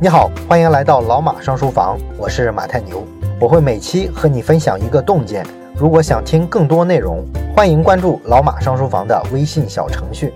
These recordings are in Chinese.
你好，欢迎来到老马上书房，我是马太牛，我会每期和你分享一个洞见。如果想听更多内容，欢迎关注老马上书房的微信小程序。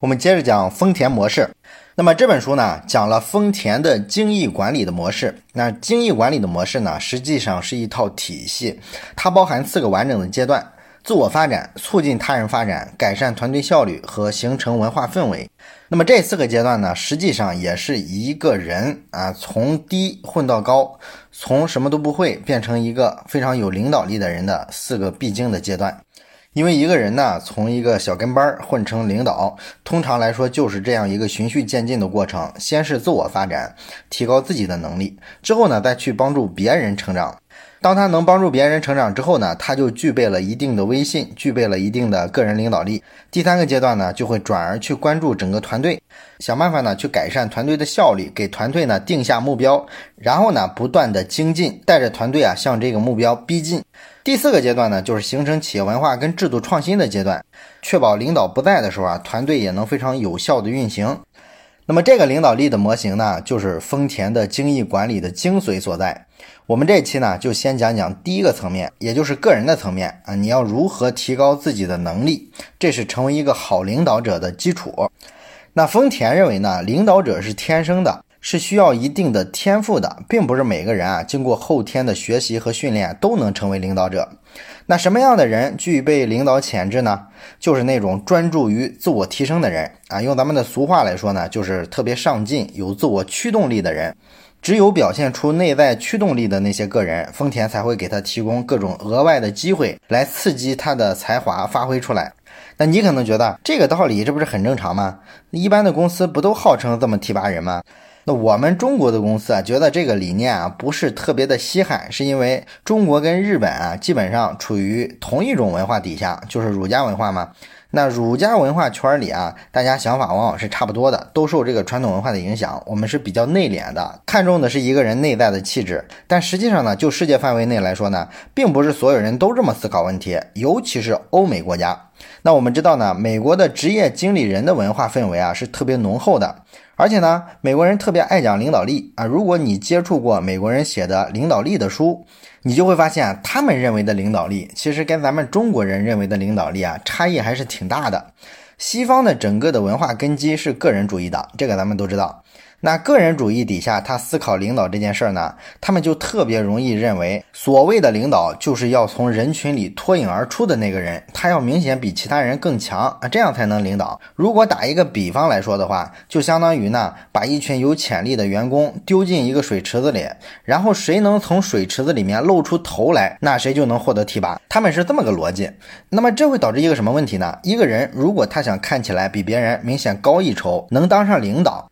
我们接着讲丰田模式。那么这本书呢，讲了丰田的精益管理的模式。那精益管理的模式呢，实际上是一套体系，它包含四个完整的阶段。自我发展、促进他人发展、改善团队效率和形成文化氛围。那么这四个阶段呢，实际上也是一个人啊从低混到高，从什么都不会变成一个非常有领导力的人的四个必经的阶段。因为一个人呢，从一个小跟班混成领导，通常来说就是这样一个循序渐进的过程。先是自我发展，提高自己的能力，之后呢，再去帮助别人成长。当他能帮助别人成长之后呢，他就具备了一定的威信，具备了一定的个人领导力。第三个阶段呢，就会转而去关注整个团队，想办法呢去改善团队的效率，给团队呢定下目标，然后呢不断的精进，带着团队啊向这个目标逼近。第四个阶段呢，就是形成企业文化跟制度创新的阶段，确保领导不在的时候啊，团队也能非常有效的运行。那么这个领导力的模型呢，就是丰田的精益管理的精髓所在。我们这期呢，就先讲讲第一个层面，也就是个人的层面啊，你要如何提高自己的能力，这是成为一个好领导者的基础。那丰田认为呢，领导者是天生的，是需要一定的天赋的，并不是每个人啊，经过后天的学习和训练都能成为领导者。那什么样的人具备领导潜质呢？就是那种专注于自我提升的人啊。用咱们的俗话来说呢，就是特别上进、有自我驱动力的人。只有表现出内在驱动力的那些个人，丰田才会给他提供各种额外的机会，来刺激他的才华发挥出来。那你可能觉得这个道理，这不是很正常吗？一般的公司不都号称这么提拔人吗？那我们中国的公司啊，觉得这个理念啊不是特别的稀罕，是因为中国跟日本啊基本上处于同一种文化底下，就是儒家文化嘛。那儒家文化圈里啊，大家想法往往是差不多的，都受这个传统文化的影响。我们是比较内敛的，看重的是一个人内在的气质。但实际上呢，就世界范围内来说呢，并不是所有人都这么思考问题，尤其是欧美国家。那我们知道呢，美国的职业经理人的文化氛围啊是特别浓厚的。而且呢，美国人特别爱讲领导力啊。如果你接触过美国人写的领导力的书，你就会发现，他们认为的领导力，其实跟咱们中国人认为的领导力啊，差异还是挺大的。西方的整个的文化根基是个人主义的，这个咱们都知道。那个人主义底下，他思考领导这件事儿呢，他们就特别容易认为，所谓的领导就是要从人群里脱颖而出的那个人，他要明显比其他人更强啊，这样才能领导。如果打一个比方来说的话，就相当于呢，把一群有潜力的员工丢进一个水池子里，然后谁能从水池子里面露出头来，那谁就能获得提拔。他们是这么个逻辑。那么这会导致一个什么问题呢？一个人如果他想看起来比别人明显高一筹，能当上领导。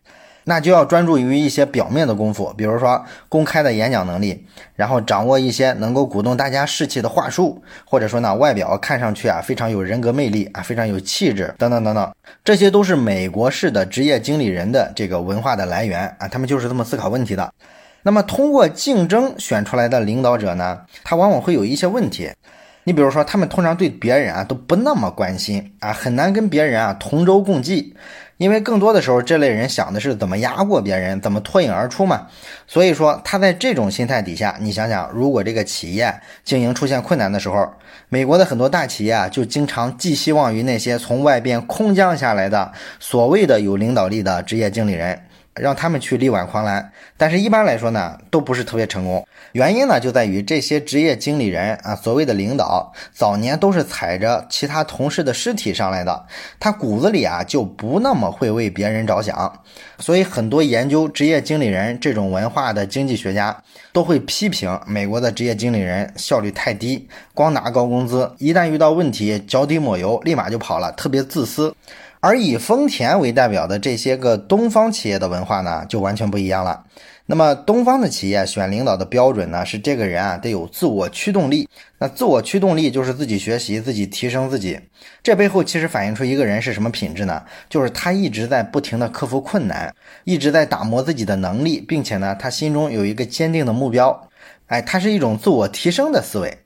那就要专注于一些表面的功夫，比如说公开的演讲能力，然后掌握一些能够鼓动大家士气的话术，或者说呢，外表看上去啊非常有人格魅力啊，非常有气质等等等等，这些都是美国式的职业经理人的这个文化的来源啊，他们就是这么思考问题的。那么通过竞争选出来的领导者呢，他往往会有一些问题，你比如说他们通常对别人啊都不那么关心啊，很难跟别人啊同舟共济。因为更多的时候，这类人想的是怎么压过别人，怎么脱颖而出嘛。所以说，他在这种心态底下，你想想，如果这个企业经营出现困难的时候，美国的很多大企业啊，就经常寄希望于那些从外边空降下来的所谓的有领导力的职业经理人。让他们去力挽狂澜，但是一般来说呢，都不是特别成功。原因呢，就在于这些职业经理人啊，所谓的领导，早年都是踩着其他同事的尸体上来的，他骨子里啊就不那么会为别人着想。所以，很多研究职业经理人这种文化的经济学家都会批评美国的职业经理人效率太低，光拿高工资，一旦遇到问题，脚底抹油，立马就跑了，特别自私。而以丰田为代表的这些个东方企业的文化呢，就完全不一样了。那么东方的企业选领导的标准呢，是这个人啊得有自我驱动力。那自我驱动力就是自己学习、自己提升自己。这背后其实反映出一个人是什么品质呢？就是他一直在不停的克服困难，一直在打磨自己的能力，并且呢，他心中有一个坚定的目标。哎，他是一种自我提升的思维。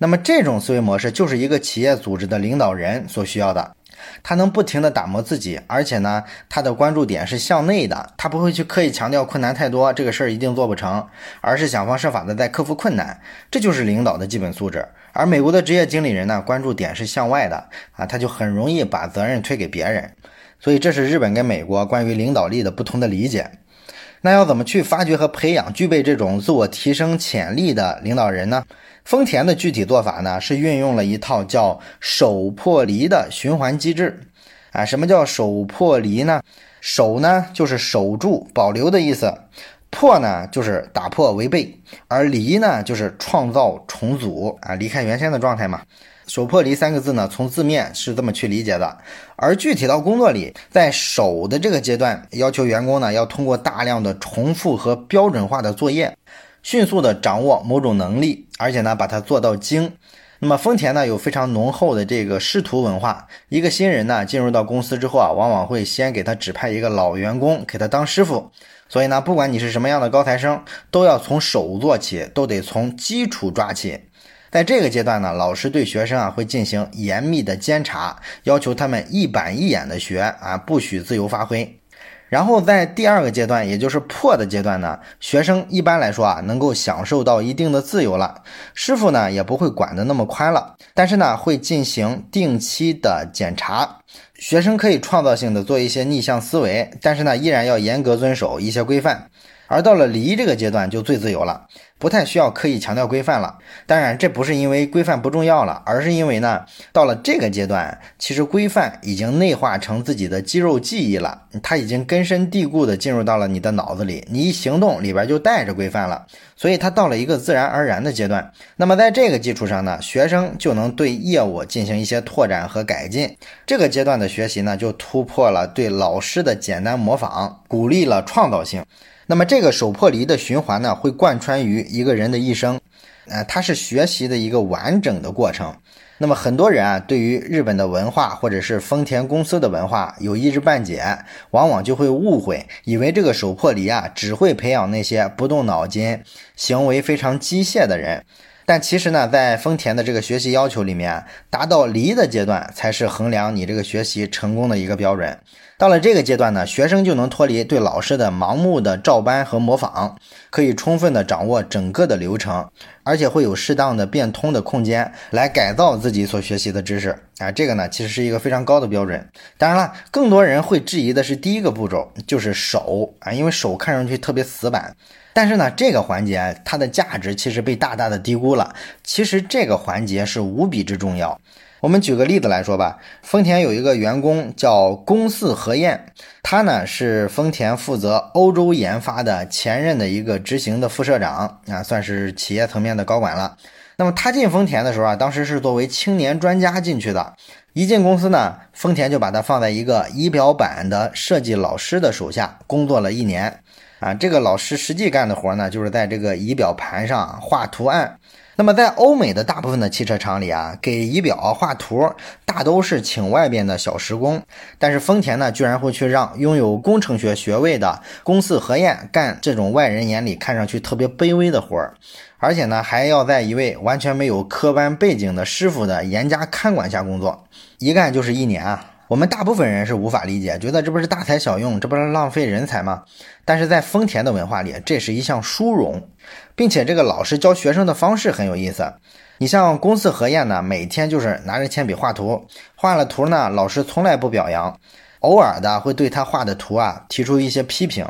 那么这种思维模式就是一个企业组织的领导人所需要的。他能不停地打磨自己，而且呢，他的关注点是向内的，他不会去刻意强调困难太多，这个事儿一定做不成，而是想方设法的在克服困难，这就是领导的基本素质。而美国的职业经理人呢，关注点是向外的啊，他就很容易把责任推给别人，所以这是日本跟美国关于领导力的不同的理解。那要怎么去发掘和培养具备这种自我提升潜力的领导人呢？丰田的具体做法呢，是运用了一套叫“守破离”的循环机制。啊，什么叫守破离呢？守呢就是守住、保留的意思；破呢就是打破、违背；而离呢就是创造、重组啊，离开原先的状态嘛。手破离三个字呢，从字面是这么去理解的，而具体到工作里，在手的这个阶段，要求员工呢要通过大量的重复和标准化的作业，迅速的掌握某种能力，而且呢把它做到精。那么丰田呢有非常浓厚的这个师徒文化，一个新人呢进入到公司之后啊，往往会先给他指派一个老员工给他当师傅，所以呢，不管你是什么样的高材生，都要从手做起，都得从基础抓起。在这个阶段呢，老师对学生啊会进行严密的监察，要求他们一板一眼的学啊，不许自由发挥。然后在第二个阶段，也就是破的阶段呢，学生一般来说啊能够享受到一定的自由了，师傅呢也不会管得那么宽了，但是呢会进行定期的检查，学生可以创造性的做一些逆向思维，但是呢依然要严格遵守一些规范。而到了离这个阶段就最自由了，不太需要刻意强调规范了。当然，这不是因为规范不重要了，而是因为呢，到了这个阶段，其实规范已经内化成自己的肌肉记忆了，它已经根深蒂固的进入到了你的脑子里，你一行动里边就带着规范了，所以他到了一个自然而然的阶段。那么在这个基础上呢，学生就能对业务进行一些拓展和改进。这个阶段的学习呢，就突破了对老师的简单模仿，鼓励了创造性。那么这个手破离的循环呢，会贯穿于一个人的一生，呃，它是学习的一个完整的过程。那么很多人啊，对于日本的文化或者是丰田公司的文化有一知半解，往往就会误会，以为这个手破离啊，只会培养那些不动脑筋、行为非常机械的人。但其实呢，在丰田的这个学习要求里面，达到离的阶段才是衡量你这个学习成功的一个标准。到了这个阶段呢，学生就能脱离对老师的盲目的照搬和模仿，可以充分的掌握整个的流程，而且会有适当的变通的空间来改造自己所学习的知识啊。这个呢，其实是一个非常高的标准。当然了，更多人会质疑的是第一个步骤，就是手啊，因为手看上去特别死板。但是呢，这个环节它的价值其实被大大的低估了。其实这个环节是无比之重要。我们举个例子来说吧，丰田有一个员工叫宫寺和彦，他呢是丰田负责欧洲研发的前任的一个执行的副社长啊，算是企业层面的高管了。那么他进丰田的时候啊，当时是作为青年专家进去的。一进公司呢，丰田就把他放在一个仪表板的设计老师的手下工作了一年。啊，这个老师实际干的活呢，就是在这个仪表盘上画图案。那么在欧美的大部分的汽车厂里啊，给仪表画图大都是请外边的小时工，但是丰田呢，居然会去让拥有工程学学位的公司合验干这种外人眼里看上去特别卑微的活儿，而且呢，还要在一位完全没有科班背景的师傅的严加看管下工作，一干就是一年啊。我们大部分人是无法理解，觉得这不是大材小用，这不是浪费人才吗？但是在丰田的文化里，这是一项殊荣，并且这个老师教学生的方式很有意思。你像公司合验呢，每天就是拿着铅笔画图，画了图呢，老师从来不表扬，偶尔的会对他画的图啊提出一些批评，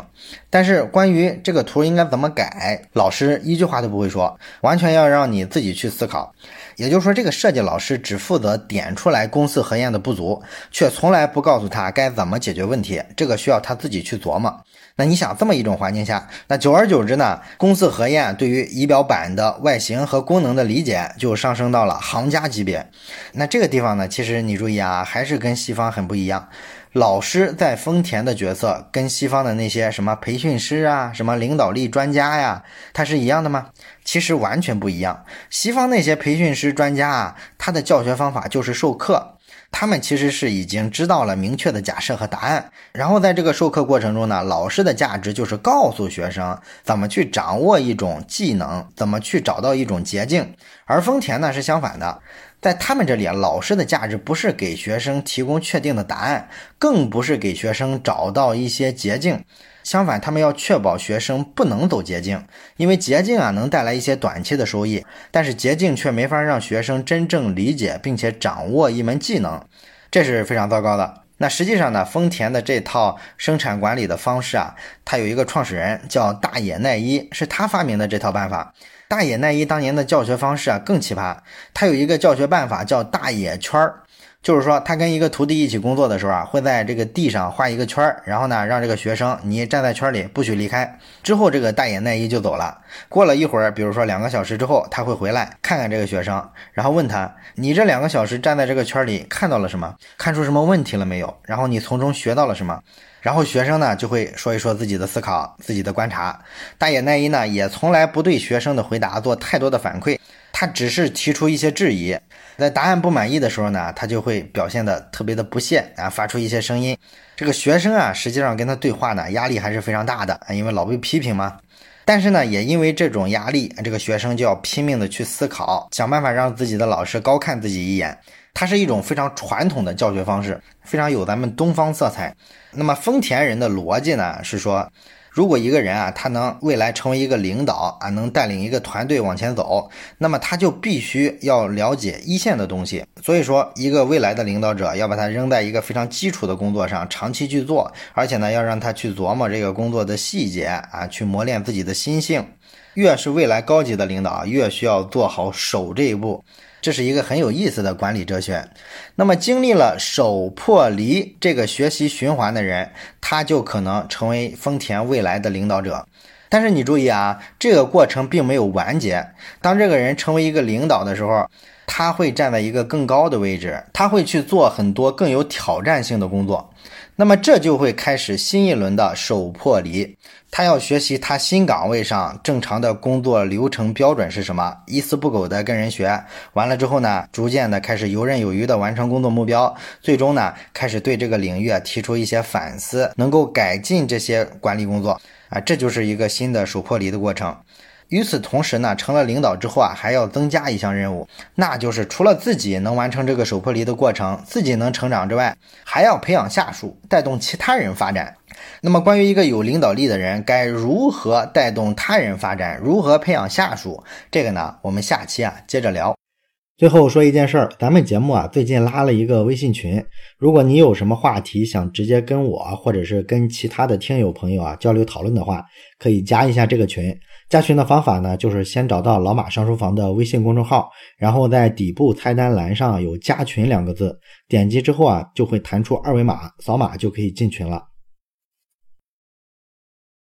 但是关于这个图应该怎么改，老师一句话都不会说，完全要让你自己去思考。也就是说，这个设计老师只负责点出来公司核验的不足，却从来不告诉他该怎么解决问题。这个需要他自己去琢磨。那你想，这么一种环境下，那久而久之呢，公司核验对于仪表板的外形和功能的理解就上升到了行家级别。那这个地方呢，其实你注意啊，还是跟西方很不一样。老师在丰田的角色跟西方的那些什么培训师啊、什么领导力专家呀，他是一样的吗？其实完全不一样。西方那些培训师专家啊，他的教学方法就是授课，他们其实是已经知道了明确的假设和答案，然后在这个授课过程中呢，老师的价值就是告诉学生怎么去掌握一种技能，怎么去找到一种捷径。而丰田呢是相反的，在他们这里啊，老师的价值不是给学生提供确定的答案，更不是给学生找到一些捷径。相反，他们要确保学生不能走捷径，因为捷径啊能带来一些短期的收益，但是捷径却没法让学生真正理解并且掌握一门技能，这是非常糟糕的。那实际上呢，丰田的这套生产管理的方式啊，它有一个创始人叫大野耐一，是他发明的这套办法。大野耐一当年的教学方式啊更奇葩，他有一个教学办法叫大野圈儿。就是说，他跟一个徒弟一起工作的时候啊，会在这个地上画一个圈儿，然后呢，让这个学生你站在圈里，不许离开。之后，这个大野耐一就走了。过了一会儿，比如说两个小时之后，他会回来看看这个学生，然后问他：“你这两个小时站在这个圈里看到了什么？看出什么问题了没有？然后你从中学到了什么？”然后学生呢就会说一说自己的思考、自己的观察。大野耐一呢也从来不对学生的回答做太多的反馈，他只是提出一些质疑。在答案不满意的时候呢，他就会表现的特别的不屑啊，发出一些声音。这个学生啊，实际上跟他对话呢，压力还是非常大的啊，因为老被批评嘛。但是呢，也因为这种压力，这个学生就要拼命的去思考，想办法让自己的老师高看自己一眼。它是一种非常传统的教学方式，非常有咱们东方色彩。那么丰田人的逻辑呢，是说，如果一个人啊，他能未来成为一个领导啊，能带领一个团队往前走，那么他就必须要了解一线的东西。所以说，一个未来的领导者要把他扔在一个非常基础的工作上，长期去做，而且呢，要让他去琢磨这个工作的细节啊，去磨练自己的心性。越是未来高级的领导，越需要做好守这一步。这是一个很有意思的管理哲学。那么，经历了手破离这个学习循环的人，他就可能成为丰田未来的领导者。但是你注意啊，这个过程并没有完结。当这个人成为一个领导的时候，他会站在一个更高的位置，他会去做很多更有挑战性的工作。那么这就会开始新一轮的手破离，他要学习他新岗位上正常的工作流程标准是什么，一丝不苟的跟人学，完了之后呢，逐渐的开始游刃有余的完成工作目标，最终呢，开始对这个领域啊提出一些反思，能够改进这些管理工作。啊，这就是一个新的手破离的过程。与此同时呢，成了领导之后啊，还要增加一项任务，那就是除了自己能完成这个手破离的过程，自己能成长之外，还要培养下属，带动其他人发展。那么，关于一个有领导力的人该如何带动他人发展，如何培养下属，这个呢，我们下期啊接着聊。最后说一件事儿，咱们节目啊最近拉了一个微信群，如果你有什么话题想直接跟我或者是跟其他的听友朋友啊交流讨论的话，可以加一下这个群。加群的方法呢，就是先找到老马上书房的微信公众号，然后在底部菜单栏上有加群两个字，点击之后啊就会弹出二维码，扫码就可以进群了。